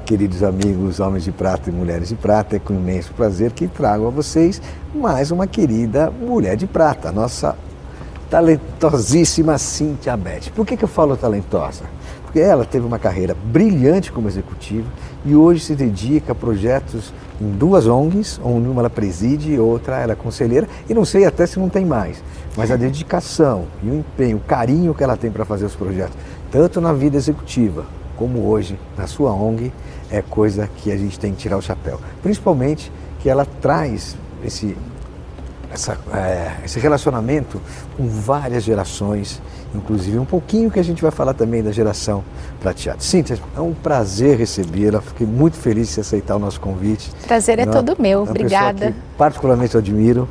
Queridos amigos, homens de prata e mulheres de prata. É com imenso prazer que trago a vocês mais uma querida mulher de prata, nossa talentosíssima Cíntia Beth. Por que, que eu falo talentosa? Porque ela teve uma carreira brilhante como executiva e hoje se dedica a projetos em duas ONGs, uma ela preside e outra ela é conselheira, e não sei até se não tem mais, mas a dedicação e o empenho, o carinho que ela tem para fazer os projetos, tanto na vida executiva como hoje na sua ONG, é coisa que a gente tem que tirar o chapéu. Principalmente que ela traz esse, essa, é, esse relacionamento com várias gerações, inclusive um pouquinho que a gente vai falar também da geração prateada. Cíntia, é um prazer recebê-la, fiquei muito feliz de aceitar o nosso convite. Prazer é, é todo meu, uma obrigada. Que particularmente admiro,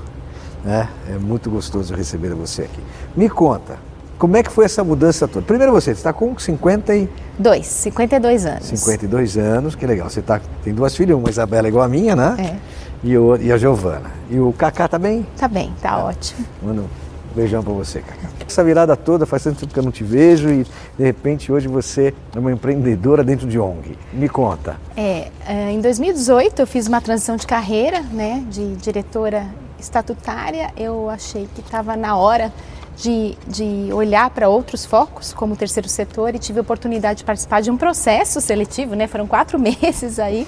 né? é muito gostoso receber você aqui. Me conta, como é que foi essa mudança toda? Primeiro você, você está com 52, 52 anos. 52 anos, que legal. Você tá, tem duas filhas, uma Isabela igual a minha, né? É. E, o, e a Giovana. E o Cacá tá bem? Tá bem, tá é. ótimo. Mano, um beijão pra você, Cacá. Essa virada toda, faz tanto tempo que eu não te vejo e de repente hoje você é uma empreendedora dentro de ONG. Me conta. É, é em 2018 eu fiz uma transição de carreira, né, de diretora estatutária. Eu achei que estava na hora de, de olhar para outros focos, como o terceiro setor, e tive a oportunidade de participar de um processo seletivo, né? Foram quatro meses aí.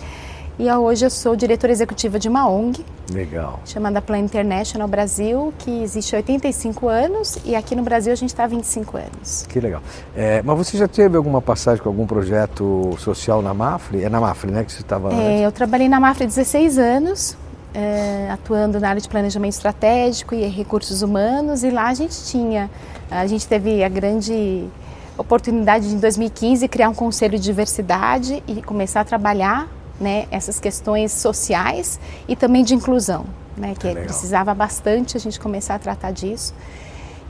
E hoje eu sou diretora executiva de uma ONG. Legal. Chamada Plan International Brasil, que existe há 85 anos e aqui no Brasil a gente está há 25 anos. Que legal. É, mas você já teve alguma passagem com algum projeto social na Mafre? É na Mafre, né, que você estava é, Eu trabalhei na Mafre 16 anos, é, atuando na área de planejamento estratégico e recursos humanos e lá a gente tinha, a gente teve a grande oportunidade de em 2015 criar um conselho de diversidade e começar a trabalhar né, essas questões sociais e também de inclusão, né, que é precisava bastante a gente começar a tratar disso.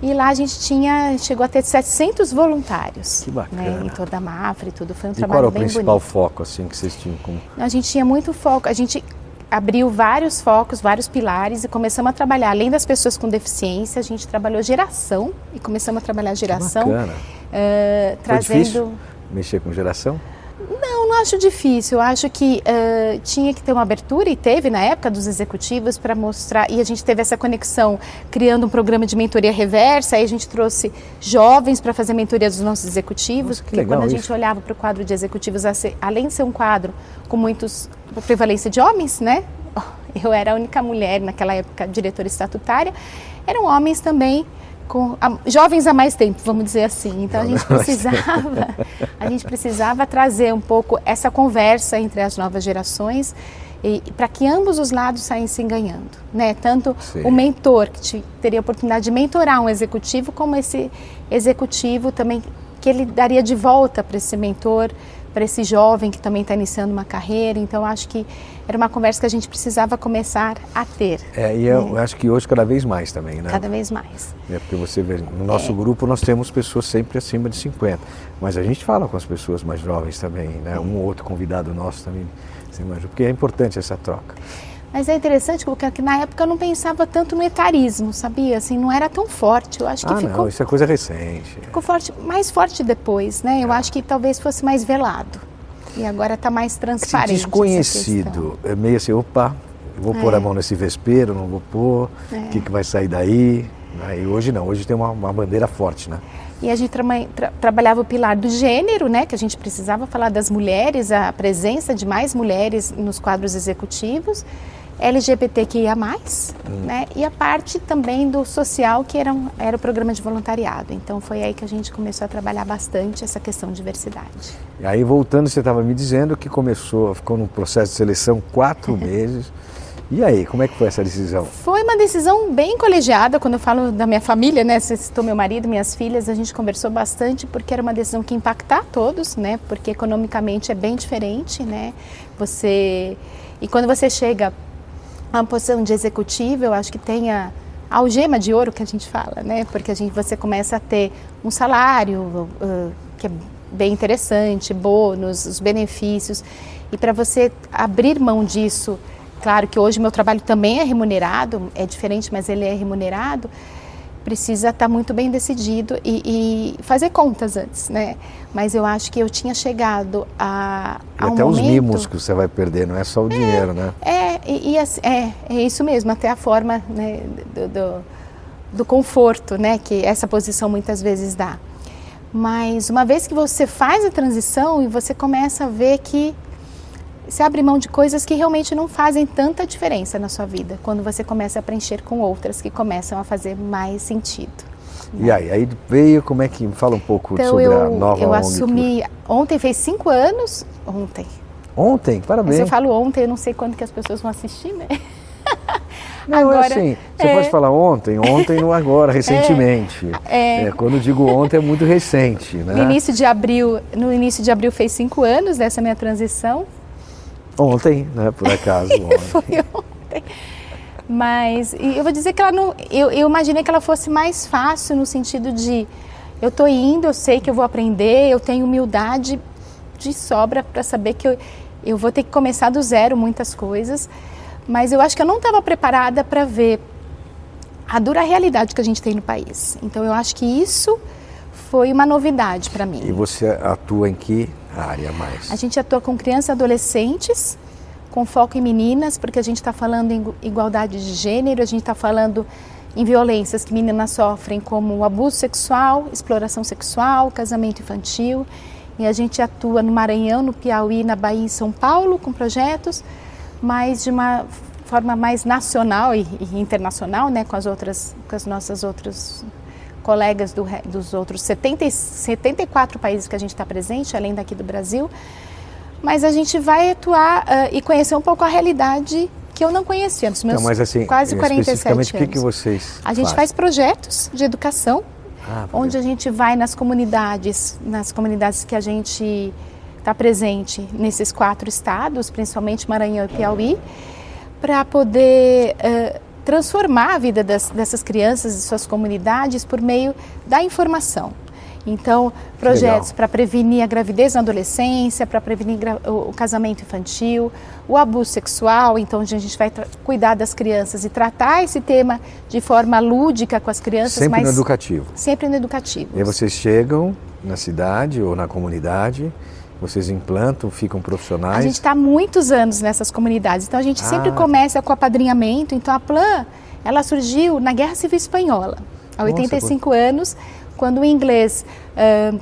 E lá a gente tinha, chegou a ter 700 voluntários. Que bacana. Né, em toda a Mafra e tudo. Foi um e trabalho qual bem era o principal bonito. foco assim que vocês tinham? Como... A gente tinha muito foco. A gente abriu vários focos, vários pilares e começamos a trabalhar, além das pessoas com deficiência, a gente trabalhou geração e começamos a trabalhar geração. Que bacana. Uh, trazendo. Mexer com geração? Não, não acho difícil. Eu acho que uh, tinha que ter uma abertura, e teve na época dos executivos, para mostrar. E a gente teve essa conexão criando um programa de mentoria reversa. Aí a gente trouxe jovens para fazer mentoria dos nossos executivos. Nossa, que porque legal quando a isso. gente olhava para o quadro de executivos, além de ser um quadro com muitos prevalência de homens, né? Eu era a única mulher naquela época diretora estatutária. Eram homens também com a, jovens há mais tempo, vamos dizer assim. Então a gente precisava, a gente precisava trazer um pouco essa conversa entre as novas gerações e, para que ambos os lados saíssem ganhando, né? Tanto Sim. o mentor que te, teria a oportunidade de mentorar um executivo, como esse executivo também que ele daria de volta para esse mentor, para esse jovem que também está iniciando uma carreira. Então acho que era uma conversa que a gente precisava começar a ter. É, e eu né? acho que hoje cada vez mais também, né? Cada vez mais. É porque você vê, no nosso é. grupo nós temos pessoas sempre acima de 50, mas a gente fala com as pessoas mais jovens também, né? Um ou outro convidado nosso também, porque é importante essa troca. Mas é interessante porque na época eu não pensava tanto no etarismo, sabia? Assim, não era tão forte. Eu acho que ah, ficou. Não, isso é coisa recente. Ficou forte, mais forte depois, né? Eu é. acho que talvez fosse mais velado. E agora está mais transparente. Esse desconhecido, é meio assim, opa, vou é. pôr a mão nesse vespeiro, não vou pôr, o é. que, que vai sair daí? Né? E hoje não, hoje tem uma, uma bandeira forte, né? E a gente tra tra trabalhava o pilar do gênero, né, que a gente precisava falar das mulheres, a presença de mais mulheres nos quadros executivos, LGBTQIA+, hum. né, e a parte também do social, que era, um, era o programa de voluntariado. Então foi aí que a gente começou a trabalhar bastante essa questão de diversidade. E aí voltando, você estava me dizendo que começou, ficou num processo de seleção quatro meses, e aí, como é que foi essa decisão? Foi uma decisão bem colegiada. Quando eu falo da minha família, né? Você citou meu marido, minhas filhas, a gente conversou bastante porque era uma decisão que impactar todos, né? Porque economicamente é bem diferente, né? Você e quando você chega uma posição de executivo, eu acho que tem a algema de ouro que a gente fala, né? Porque a gente você começa a ter um salário uh, que é bem interessante, bônus, os benefícios e para você abrir mão disso Claro que hoje meu trabalho também é remunerado, é diferente, mas ele é remunerado. Precisa estar muito bem decidido e, e fazer contas antes, né? Mas eu acho que eu tinha chegado a, a e um até momento... os mimos que você vai perder, não é só o é, dinheiro, né? É, e, e, é, é isso mesmo, até a forma né, do, do, do conforto, né? Que essa posição muitas vezes dá. Mas uma vez que você faz a transição e você começa a ver que você abre mão de coisas que realmente não fazem tanta diferença na sua vida, quando você começa a preencher com outras que começam a fazer mais sentido. E aí, aí veio, como é que, fala um pouco então, sobre eu, a nova eu ONG. assumi, ontem fez cinco anos, ontem. Ontem? Parabéns. Mas eu falo ontem, eu não sei quando que as pessoas vão assistir, né? Não, é agora, é assim, você é... pode falar ontem, ontem não agora, recentemente. É, é, quando digo ontem é muito recente, né? No início de abril, no início de abril fez cinco anos dessa minha transição. Ontem, né? Por acaso. Ontem. Foi ontem. Mas eu vou dizer que ela não. Eu, eu imaginei que ela fosse mais fácil no sentido de eu tô indo, eu sei que eu vou aprender, eu tenho humildade de sobra para saber que eu, eu vou ter que começar do zero muitas coisas. Mas eu acho que eu não estava preparada para ver a dura realidade que a gente tem no país. Então eu acho que isso foi uma novidade para mim. E você atua em que área mais? A gente atua com crianças e adolescentes, com foco em meninas, porque a gente está falando em igualdade de gênero, a gente está falando em violências que meninas sofrem, como abuso sexual, exploração sexual, casamento infantil. E a gente atua no Maranhão, no Piauí, na Bahia e São Paulo com projetos, mas de uma forma mais nacional e, internacional, né, com as outras, com as nossas outras colegas do, dos outros 70, 74 países que a gente está presente, além daqui do Brasil. Mas a gente vai atuar uh, e conhecer um pouco a realidade que eu não conhecia nos meus então, mas assim, quase 47 anos. o que, que vocês A gente fazem? faz projetos de educação, ah, onde a gente vai nas comunidades, nas comunidades que a gente está presente nesses quatro estados, principalmente Maranhão e Piauí, para poder uh, transformar a vida das, dessas crianças e suas comunidades por meio da informação. Então, projetos para prevenir a gravidez na adolescência, para prevenir o casamento infantil, o abuso sexual. Então, a gente vai cuidar das crianças e tratar esse tema de forma lúdica com as crianças. Sempre no educativo. Sempre no educativo. E aí vocês chegam na cidade ou na comunidade vocês implantam, ficam profissionais? A gente está há muitos anos nessas comunidades, então a gente ah. sempre começa com apadrinhamento. Então a Plan, ela surgiu na Guerra Civil Espanhola, há 85 Nossa, anos, quando o inglês uh,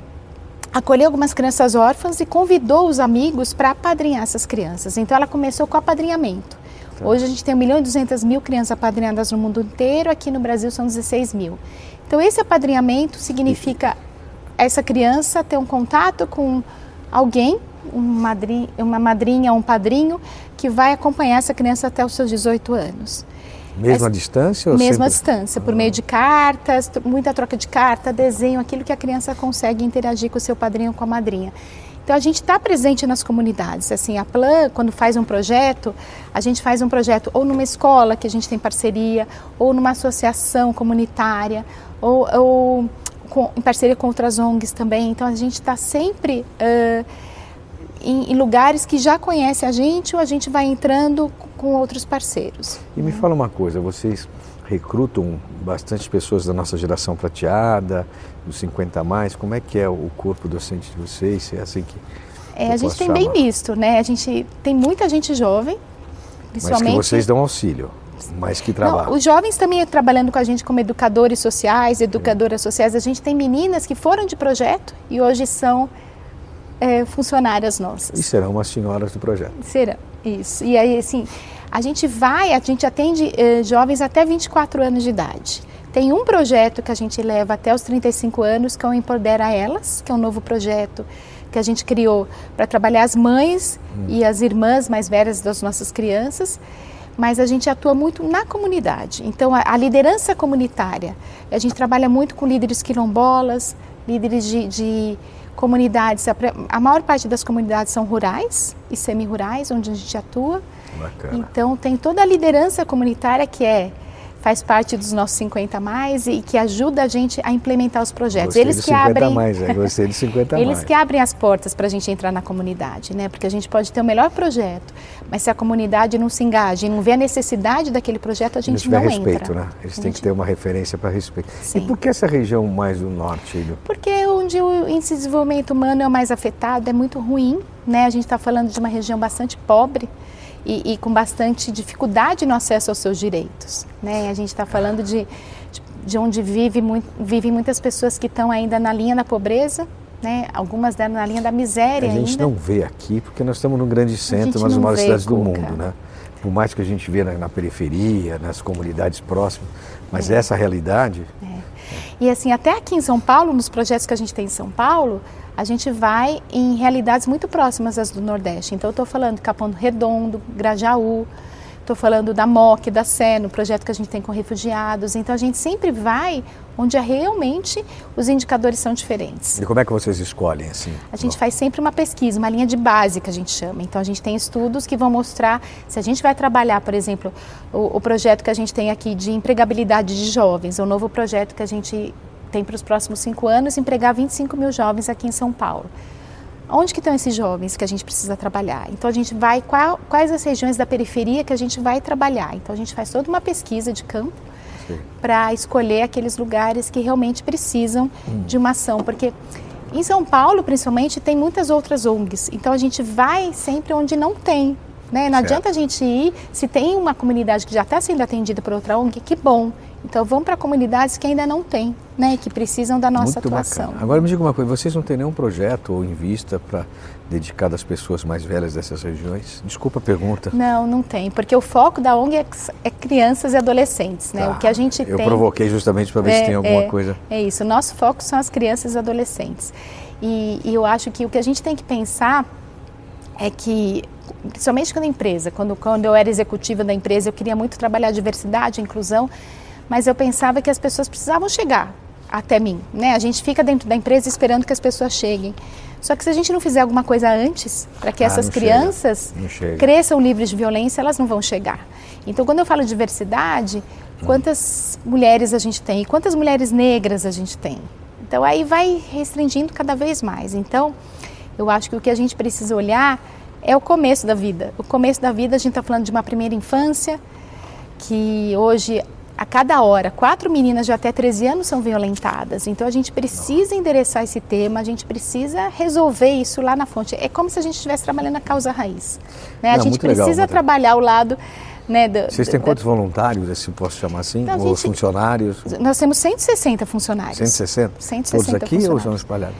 acolheu algumas crianças órfãs e convidou os amigos para apadrinhar essas crianças. Então ela começou com apadrinhamento. Tá. Hoje a gente tem 1 milhão e 200 mil crianças apadrinhadas no mundo inteiro, aqui no Brasil são 16 mil. Então esse apadrinhamento significa essa criança ter um contato com alguém, um madrinha, uma madrinha ou um padrinho, que vai acompanhar essa criança até os seus 18 anos. Mesma distância? Ou mesma sempre... distância, por meio de cartas, muita troca de carta, desenho, aquilo que a criança consegue interagir com o seu padrinho ou com a madrinha. Então a gente está presente nas comunidades. Assim, a Plan, quando faz um projeto, a gente faz um projeto ou numa escola que a gente tem parceria, ou numa associação comunitária, ou, ou com, em parceria com outras ONGs também. Então a gente está sempre uh, em, em, lugares que já conhecem a gente ou a gente vai entrando com outros parceiros. E me fala uma coisa, vocês recrutam bastante pessoas da nossa geração prateada, dos 50 a mais, como é que é o corpo docente de vocês? Se é assim que é, a gente tem chamar. bem misto, né? A gente tem muita gente jovem, principalmente. Mas que vocês dão auxílio. Mas que trabalho. Não, os jovens também trabalhando com a gente como educadores sociais, educadoras sociais. A gente tem meninas que foram de projeto e hoje são é, funcionárias nossas. E serão umas senhoras do projeto. Serão, isso. E aí, assim, a gente vai, a gente atende eh, jovens até 24 anos de idade. Tem um projeto que a gente leva até os 35 anos, que é o Empodera Elas, que é um novo projeto que a gente criou para trabalhar as mães hum. e as irmãs mais velhas das nossas crianças. Mas a gente atua muito na comunidade. Então, a, a liderança comunitária, a gente trabalha muito com líderes quilombolas, líderes de, de comunidades, a, a maior parte das comunidades são rurais e semi-rurais, onde a gente atua. Bacana. Então tem toda a liderança comunitária que é faz parte dos nossos 50 mais e que ajuda a gente a implementar os projetos. Gostei eles que 50 abrem mais, é, gostei de 50 Eles mais. que abrem as portas para a gente entrar na comunidade, né? Porque a gente pode ter o melhor projeto, mas se a comunidade não se engaja e não vê a necessidade daquele projeto, a gente não, respeito, entra. Né? Eles têm que ter uma referência para respeito. Sim. E por que essa região mais do norte? Ilho? Porque onde o índice de desenvolvimento humano é o mais afetado, é muito ruim, né? A gente está falando de uma região bastante pobre e, e, com bastante dificuldade no acesso aos seus direitos. Né? A gente está falando de, de onde vive muito, vivem muitas pessoas que estão ainda na linha da pobreza, né? algumas delas na linha da miséria. A gente ainda. não vê aqui, porque nós estamos num grande centro, uma das maiores cidades do mundo. Né? Por mais que a gente vê na, na periferia, nas comunidades próximas, mas é. essa realidade. É. E assim, até aqui em São Paulo, nos projetos que a gente tem em São Paulo, a gente vai em realidades muito próximas às do Nordeste. Então, eu estou falando de Capão Redondo, Grajaú, estou falando da MOC, da Sé, no projeto que a gente tem com refugiados. Então, a gente sempre vai onde é realmente os indicadores são diferentes. E como é que vocês escolhem assim? A gente faz sempre uma pesquisa, uma linha de base que a gente chama. Então, a gente tem estudos que vão mostrar se a gente vai trabalhar, por exemplo, o, o projeto que a gente tem aqui de empregabilidade de jovens, o novo projeto que a gente tem para os próximos cinco anos empregar 25 mil jovens aqui em São Paulo. Onde que estão esses jovens que a gente precisa trabalhar? Então a gente vai qual, quais as regiões da periferia que a gente vai trabalhar. Então a gente faz toda uma pesquisa de campo para escolher aqueles lugares que realmente precisam hum. de uma ação, porque em São Paulo, principalmente, tem muitas outras ONGs. Então a gente vai sempre onde não tem. Né? Não certo. adianta a gente ir, se tem uma comunidade que já está sendo atendida por outra ONG, que bom. Então vamos para comunidades que ainda não têm, né, que precisam da nossa Muito atuação. Bacana. Agora me diga uma coisa, vocês não têm nenhum projeto ou em vista para dedicado às pessoas mais velhas dessas regiões? Desculpa a pergunta. Não, não tem, porque o foco da ONG é, é crianças e adolescentes, né? Tá. O que a gente Eu tem... provoquei justamente para ver é, se tem alguma é, coisa. É isso, o nosso foco são as crianças e adolescentes. E, e eu acho que o que a gente tem que pensar é que principalmente quando a empresa, quando, quando eu era executiva da empresa, eu queria muito trabalhar diversidade, inclusão, mas eu pensava que as pessoas precisavam chegar até mim, né? A gente fica dentro da empresa esperando que as pessoas cheguem. Só que se a gente não fizer alguma coisa antes para que ah, essas crianças cresçam livres de violência, elas não vão chegar. Então, quando eu falo de diversidade, hum. quantas mulheres a gente tem? Quantas mulheres negras a gente tem? Então, aí vai restringindo cada vez mais. Então, eu acho que o que a gente precisa olhar é o começo da vida. O começo da vida, a gente está falando de uma primeira infância, que hoje a cada hora, quatro meninas de até 13 anos são violentadas. Então a gente precisa endereçar esse tema, a gente precisa resolver isso lá na fonte. É como se a gente estivesse trabalhando na causa raiz. Né? Não, a gente precisa legal, trabalhar o lado. Né, do, Vocês têm quantos voluntários, se posso chamar assim? Então, ou gente, funcionários? Nós temos 160 funcionários. 160? 160 Todos aqui ou são espalhados?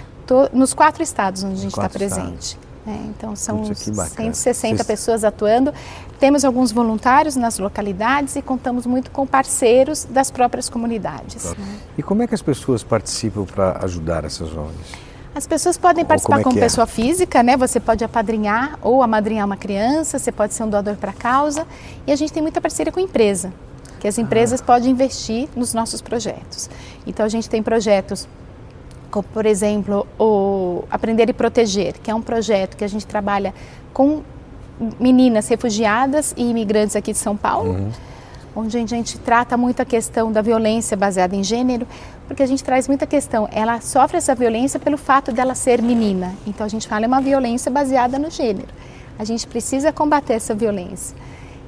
Nos quatro estados onde a gente está presente. É, então são Puxa, 160 Vocês... pessoas atuando. Temos alguns voluntários nas localidades e contamos muito com parceiros das próprias comunidades. Claro. Né? E como é que as pessoas participam para ajudar essas ONGs? As pessoas podem participar é como é? pessoa física, né? Você pode apadrinhar ou amadrinhar uma criança, você pode ser um doador para a causa. E a gente tem muita parceria com a empresa, que as empresas ah. podem investir nos nossos projetos. Então a gente tem projetos por exemplo, o Aprender e Proteger, que é um projeto que a gente trabalha com meninas refugiadas e imigrantes aqui de São Paulo, uhum. onde a gente trata muito a questão da violência baseada em gênero, porque a gente traz muita questão. Ela sofre essa violência pelo fato dela ser menina. Então a gente fala é uma violência baseada no gênero. A gente precisa combater essa violência.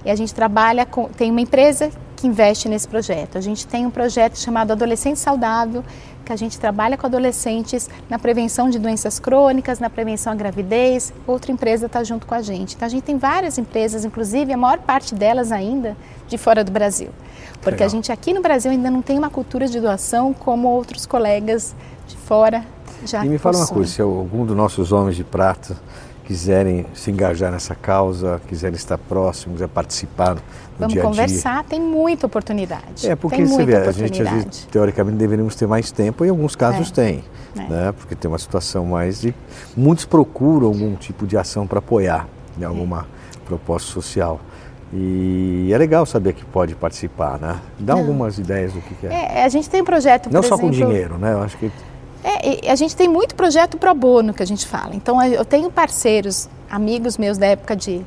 E a gente trabalha com, tem uma empresa que investe nesse projeto. A gente tem um projeto chamado Adolescente Saudável, que a gente trabalha com adolescentes na prevenção de doenças crônicas, na prevenção à gravidez. Outra empresa está junto com a gente. Então a gente tem várias empresas, inclusive a maior parte delas ainda de fora do Brasil. Porque Legal. a gente aqui no Brasil ainda não tem uma cultura de doação como outros colegas de fora já E me fala uma coisa, se algum dos nossos homens de prata quiserem se engajar nessa causa, quiserem estar próximos, a participar do Vamos dia a dia. conversar, tem muita oportunidade. É, porque você vê, a gente às vezes, teoricamente deveríamos ter mais tempo, e em alguns casos é. tem, é. né? porque tem uma situação mais de... Muitos procuram algum tipo de ação para apoiar em né? alguma é. proposta social. E é legal saber que pode participar, né? Dá Não. algumas ideias do que, que é. é. A gente tem um projeto, Não só exemplo, com dinheiro, né? Eu acho que é, a gente tem muito projeto pro bono que a gente fala. Então eu tenho parceiros, amigos meus da época de,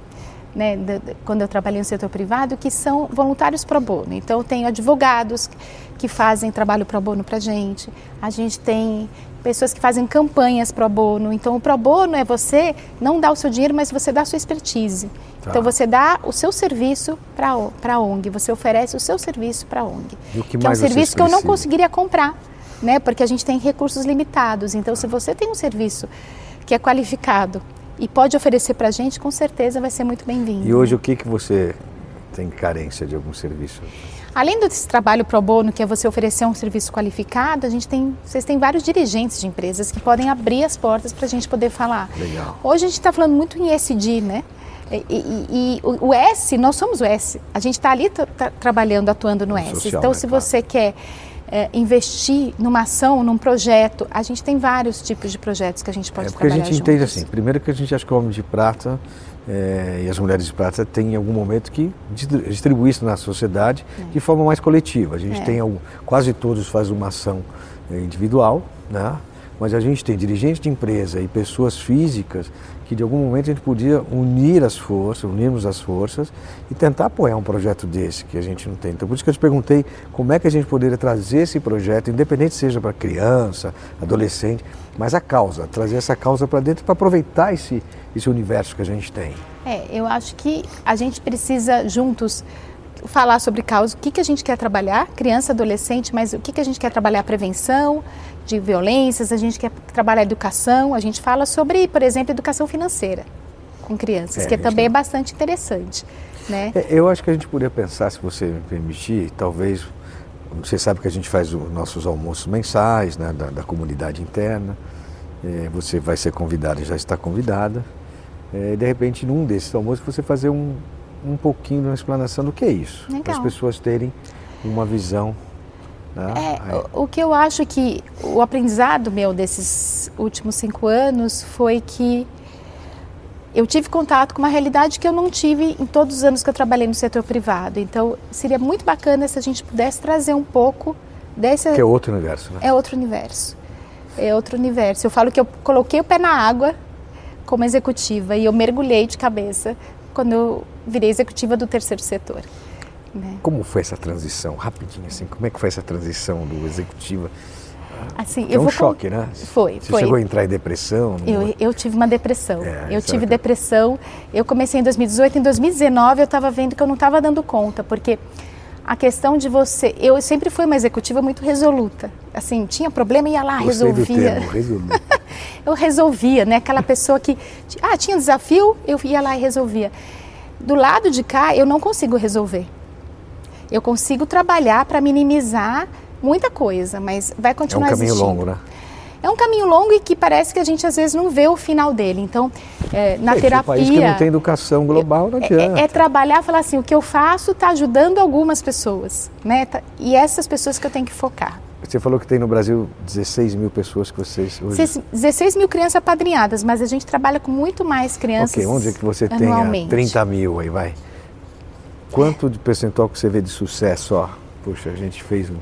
né, de, quando eu trabalhei no setor privado, que são voluntários pro bono. Então eu tenho advogados que fazem trabalho pro bono para gente. A gente tem pessoas que fazem campanhas pro bono. Então o pro bono é você não dar o seu dinheiro, mas você dá a sua expertise. Tá. Então você dá o seu serviço para a ONG, você oferece o seu serviço para a ONG. E o que, que é um serviço que eu não conseguiria comprar né? Porque a gente tem recursos limitados. Então, se você tem um serviço que é qualificado e pode oferecer para a gente, com certeza vai ser muito bem-vindo. E hoje o que que você tem carência de algum serviço? Além desse trabalho pro bono, que é você oferecer um serviço qualificado, a gente tem, vocês têm vários dirigentes de empresas que podem abrir as portas para a gente poder falar. Legal. Hoje a gente está falando muito em SD, né? E, e, e, o S, nós somos o S. A gente está ali trabalhando, atuando no S. Social, então, né, se você quer é, investir numa ação, num projeto. A gente tem vários tipos de projetos que a gente pode é, porque trabalhar a gente juntos. entende assim, primeiro que a gente acha que o homem de prata é, e as mulheres de prata têm em algum momento que distribuir isso na sociedade é. de forma mais coletiva. A gente é. tem algum, quase todos fazem uma ação é, individual, né? Mas a gente tem dirigentes de empresa e pessoas físicas que de algum momento a gente podia unir as forças, unirmos as forças e tentar apoiar um projeto desse que a gente não tem. Então por isso que eu te perguntei como é que a gente poderia trazer esse projeto, independente seja para criança, adolescente, mas a causa, trazer essa causa para dentro para aproveitar esse, esse universo que a gente tem. É, eu acho que a gente precisa juntos falar sobre causa, o que, que a gente quer trabalhar, criança, adolescente, mas o que, que a gente quer trabalhar, prevenção, de violências, a gente quer trabalhar educação, a gente fala sobre, por exemplo, educação financeira com crianças, é, que também é bastante interessante. Né? É, eu acho que a gente poderia pensar, se você me permitir, talvez, você sabe que a gente faz os nossos almoços mensais né, da, da comunidade interna, é, você vai ser convidada, já está convidada, é, de repente num desses almoços você fazer um, um pouquinho de uma explanação do que é isso, para as pessoas terem uma visão né? É, o, o, que eu acho que o aprendizado meu desses últimos cinco anos foi que eu tive contato com uma realidade que eu não tive em todos os anos que eu trabalhei no setor privado. Então, seria muito bacana se a gente pudesse trazer um pouco desse. Que é outro universo, né? É outro universo. É outro universo. Eu falo que eu coloquei o pé na água como executiva e eu mergulhei de cabeça quando eu virei executiva do terceiro setor. Né? Como foi essa transição? Rapidinho assim, como é que foi essa transição do executiva? Assim, é eu um vou choque, né? Foi, Você foi. chegou a entrar em depressão? Eu, eu tive uma depressão. É, eu tive depressão. Eu comecei em 2018. Em 2019 eu estava vendo que eu não estava dando conta, porque a questão de você... Eu sempre fui uma executiva muito resoluta. Assim, tinha problema, ia lá, Gostei resolvia. Do termo, resoluta. eu resolvia, né? Aquela pessoa que... Ah, tinha desafio, eu ia lá e resolvia. Do lado de cá, eu não consigo resolver. Eu consigo trabalhar para minimizar muita coisa, mas vai continuar existindo. É um caminho existindo. longo, né? É um caminho longo e que parece que a gente às vezes não vê o final dele. Então, é, na é, terapia. Um país que não tem educação global, não é, adianta. É, é trabalhar, falar assim, o que eu faço está ajudando algumas pessoas, né? Tá, e essas pessoas que eu tenho que focar. Você falou que tem no Brasil 16 mil pessoas que vocês hoje... 16 mil crianças apadrinhadas, mas a gente trabalha com muito mais crianças. Ok, onde é que você tem 30 mil aí, vai? Quanto de percentual que você vê de sucesso? Ó, poxa, a gente fez um.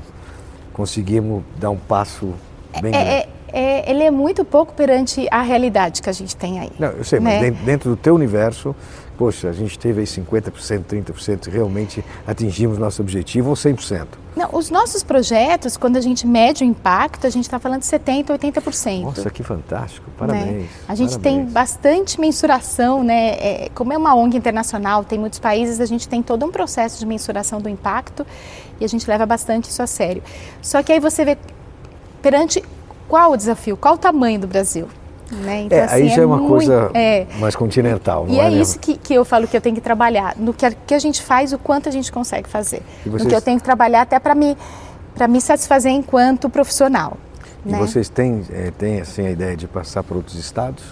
Conseguimos dar um passo bem é, grande. É, é, ele é muito pouco perante a realidade que a gente tem aí. Não, eu sei, né? mas dentro do teu universo, poxa, a gente teve aí 50%, 30%, realmente atingimos nosso objetivo ou 100%? Não, os nossos projetos, quando a gente mede o impacto, a gente está falando de 70%, 80%. Nossa, que fantástico, parabéns. Né? A gente parabéns. tem bastante mensuração, né? É, como é uma ONG internacional, tem muitos países, a gente tem todo um processo de mensuração do impacto e a gente leva bastante isso a sério. Só que aí você vê perante qual o desafio, qual o tamanho do Brasil? Né? Então, é, assim, aí já é, é uma muito, coisa é, mais continental. e é, é isso que, que eu falo que eu tenho que trabalhar, no que a, que a gente faz, o quanto a gente consegue fazer. Vocês... No que eu tenho que trabalhar até para me, me satisfazer enquanto profissional. E né? vocês têm, é, têm assim, a ideia de passar para outros estados?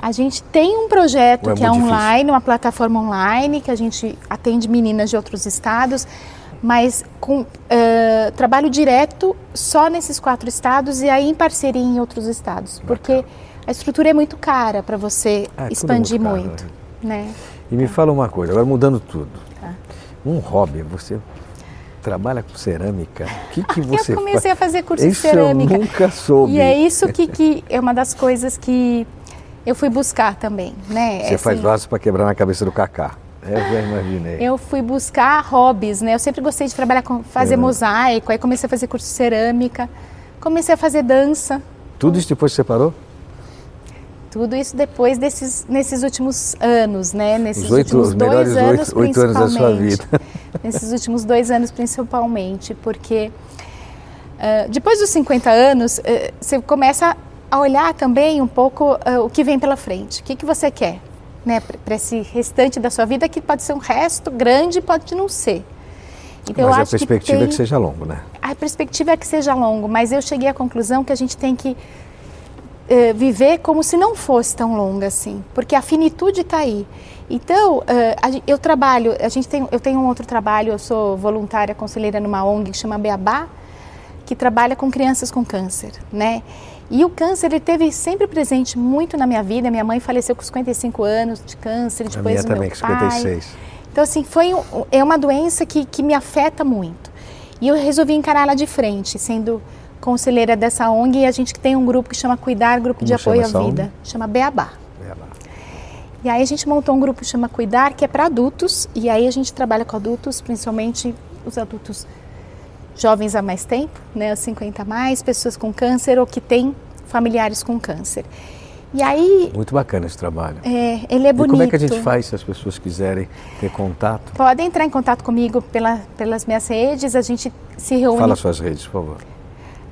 A gente tem um projeto é que é online, difícil? uma plataforma online, que a gente atende meninas de outros estados, mas com uh, trabalho direto só nesses quatro estados e aí em parceria em outros estados, Bacana. porque a estrutura é muito cara para você ah, é expandir muito. muito né? né? E me fala uma coisa, agora mudando tudo. Tá. Um hobby, você trabalha com cerâmica. O que, que você Eu comecei faz? a fazer curso isso de cerâmica. Eu nunca soube. E é isso que, que é uma das coisas que eu fui buscar também, né? Você assim, faz vasos para quebrar na cabeça do Cacá. Eu já imaginei. Eu fui buscar hobbies, né? Eu sempre gostei de trabalhar com fazer mosaico, aí comecei a fazer curso de cerâmica, comecei a fazer dança. Tudo isso depois você parou? Tudo isso depois desses nesses últimos anos, né? Nesses os oito, últimos dois anos, oito, oito anos da sua vida. nesses últimos dois anos principalmente, porque uh, depois dos 50 anos uh, você começa a olhar também um pouco uh, o que vem pela frente. O que, que você quer? Né, para esse restante da sua vida, que pode ser um resto grande, pode não ser. Então, mas a perspectiva que tem... é que seja longo, né? A perspectiva é que seja longo, mas eu cheguei à conclusão que a gente tem que uh, viver como se não fosse tão longa assim, porque a finitude está aí. Então, a, eu trabalho, a gente tem, eu tenho um outro trabalho, eu sou voluntária conselheira numa ONG que chama Beabá, que trabalha com crianças com câncer, né? E o câncer ele teve sempre presente muito na minha vida. Minha mãe faleceu com 55 anos de câncer, depois a minha também, meu 56. Pai. Então assim, foi é uma doença que, que me afeta muito. E eu resolvi encará-la de frente, sendo conselheira dessa ONG e a gente tem um grupo que chama Cuidar, Grupo Como de Apoio à Vida, ONG? chama Beabá. Beabá. E aí a gente montou um grupo que chama Cuidar, que é para adultos, e aí a gente trabalha com adultos, principalmente os adultos jovens há mais tempo, né, 50 a mais, pessoas com câncer ou que têm familiares com câncer. E aí. Muito bacana esse trabalho. É, ele é bonito. E como é que a gente faz se as pessoas quiserem ter contato? Podem entrar em contato comigo pela, pelas minhas redes, a gente se reúne. Fala suas redes, por favor.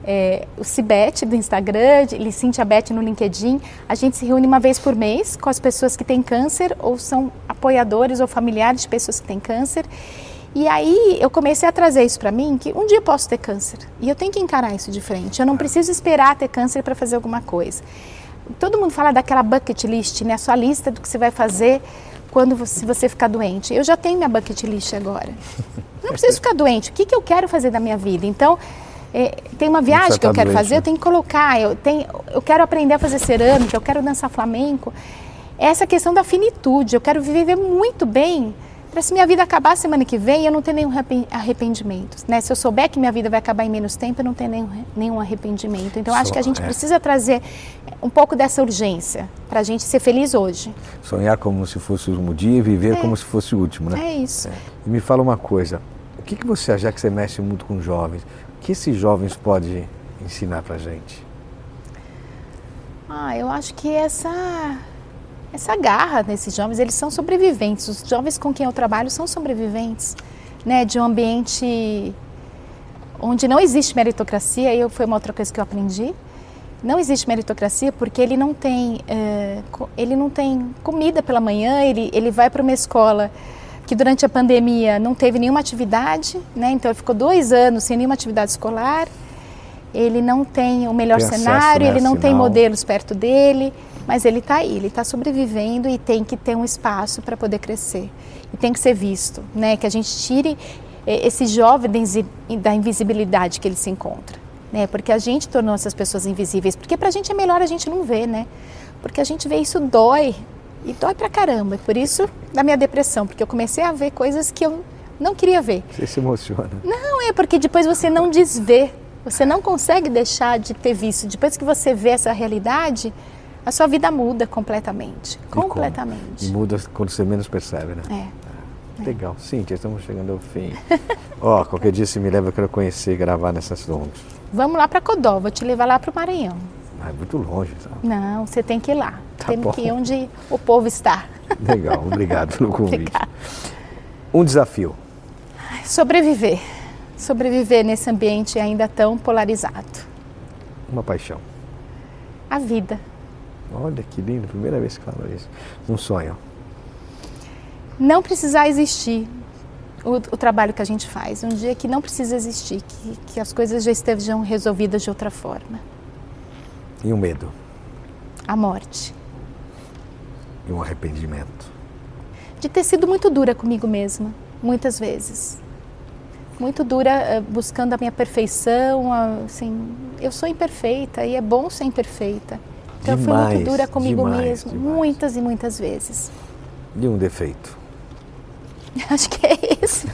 É, o Cibete do Instagram, Licintia Bet no LinkedIn. A gente se reúne uma vez por mês com as pessoas que têm câncer ou são apoiadores ou familiares de pessoas que têm câncer. E aí eu comecei a trazer isso para mim, que um dia eu posso ter câncer. E eu tenho que encarar isso de frente. Eu não preciso esperar ter câncer para fazer alguma coisa. Todo mundo fala daquela bucket list, né? A sua lista do que você vai fazer quando você, se você ficar doente. Eu já tenho minha bucket list agora. Não preciso ficar doente. O que, que eu quero fazer da minha vida? Então, é, tem uma viagem que eu quero doente, fazer, né? eu tenho que colocar. Eu, tenho, eu quero aprender a fazer cerâmica, eu quero dançar flamenco. Essa questão da finitude. Eu quero viver muito bem para se minha vida acabar semana que vem, eu não ter nenhum arrependimento. Né? Se eu souber que minha vida vai acabar em menos tempo, eu não tenho nenhum, nenhum arrependimento. Então, acho que a gente é. precisa trazer um pouco dessa urgência para a gente ser feliz hoje. Sonhar como se fosse o último dia e viver é. como se fosse o último, né? É isso. É. E me fala uma coisa, o que, que você, já que você mexe muito com jovens, o que esses jovens podem ensinar para a gente? Ah, eu acho que essa essa garra nesses jovens, eles são sobreviventes. Os jovens com quem eu trabalho são sobreviventes, né, de um ambiente onde não existe meritocracia. E foi uma outra coisa que eu aprendi. Não existe meritocracia porque ele não tem, é, ele não tem comida pela manhã. Ele, ele vai para uma escola que durante a pandemia não teve nenhuma atividade, né? Então ele ficou dois anos sem nenhuma atividade escolar. Ele não tem o melhor tem cenário, acesso, né? ele não tem modelos perto dele mas ele está aí, ele está sobrevivendo e tem que ter um espaço para poder crescer. E tem que ser visto, né? Que a gente tire eh, esse jovem da invisibilidade que ele se encontra, né? Porque a gente tornou essas pessoas invisíveis, porque para a gente é melhor a gente não ver, né? Porque a gente vê isso dói e dói pra caramba. E por isso da minha depressão, porque eu comecei a ver coisas que eu não queria ver. Você se emociona? Não, é porque depois você não desvê, você não consegue deixar de ter visto. Depois que você vê essa realidade, a sua vida muda completamente. E completamente. E muda quando você menos percebe, né? É. é. Legal. Cíntia, estamos chegando ao fim. Ó, oh, qualquer dia se me leva, eu quero conhecer e gravar nessas ondas. Vamos lá para Codó, vou te levar lá para o Maranhão. Ah, é muito longe, sabe? Não, você tem que ir lá. Tá tem bom. que ir onde o povo está. Legal, obrigado pelo convite. Um desafio. Sobreviver. Sobreviver nesse ambiente ainda tão polarizado. Uma paixão. A vida. Olha que lindo, primeira vez que falo isso. Um sonho. Não precisar existir o, o, trabalho que a gente faz. Um dia que não precisa existir, que, que as coisas já estejam resolvidas de outra forma. E o um medo? A morte. E um arrependimento? De ter sido muito dura comigo mesma, muitas vezes. Muito dura eh, buscando a minha perfeição, assim, eu sou imperfeita e é bom ser imperfeita. Então demais, eu fui muito dura comigo demais, mesma, demais. muitas e muitas vezes. E um defeito? Acho que é esse.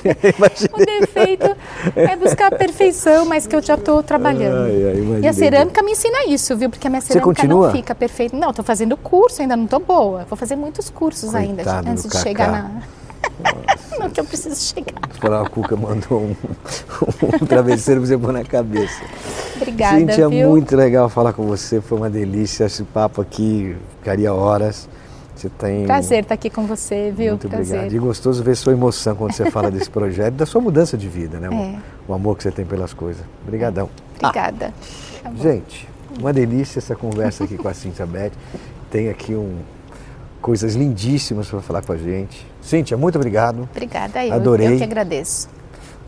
o defeito é buscar a perfeição, mas que eu já estou trabalhando. Ai, ai, e a cerâmica me ensina isso, viu? Porque a minha cerâmica não fica perfeita. Não, estou fazendo curso, ainda não estou boa. Vou fazer muitos cursos Coitado ainda antes de chegar na. Não, que eu preciso chegar. A Cuca mandou um, um travesseiro para você pôr na cabeça. Obrigada, Cíntia, viu? muito legal falar com você, foi uma delícia. Esse papo aqui ficaria horas. Você tem... Prazer estar aqui com você, viu? Muito Prazer. obrigado. E gostoso ver sua emoção quando você fala desse projeto, da sua mudança de vida, né? É. O, amor que você tem pelas coisas. Obrigadão. Obrigada. Ah, gente, uma delícia essa conversa aqui com a Cíntia Beth. Tem aqui um, coisas lindíssimas para falar com a gente. Cíntia, muito obrigado. Obrigada, eu, Adorei. eu que agradeço.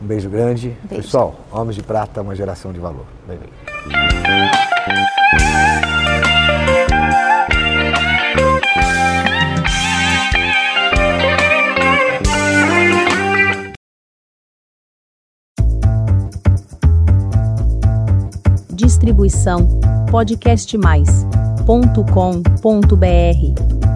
Um beijo grande. Beijo. Pessoal, Homens de Prata, uma geração de valor. Bem. Distribuição podcastmais.com.br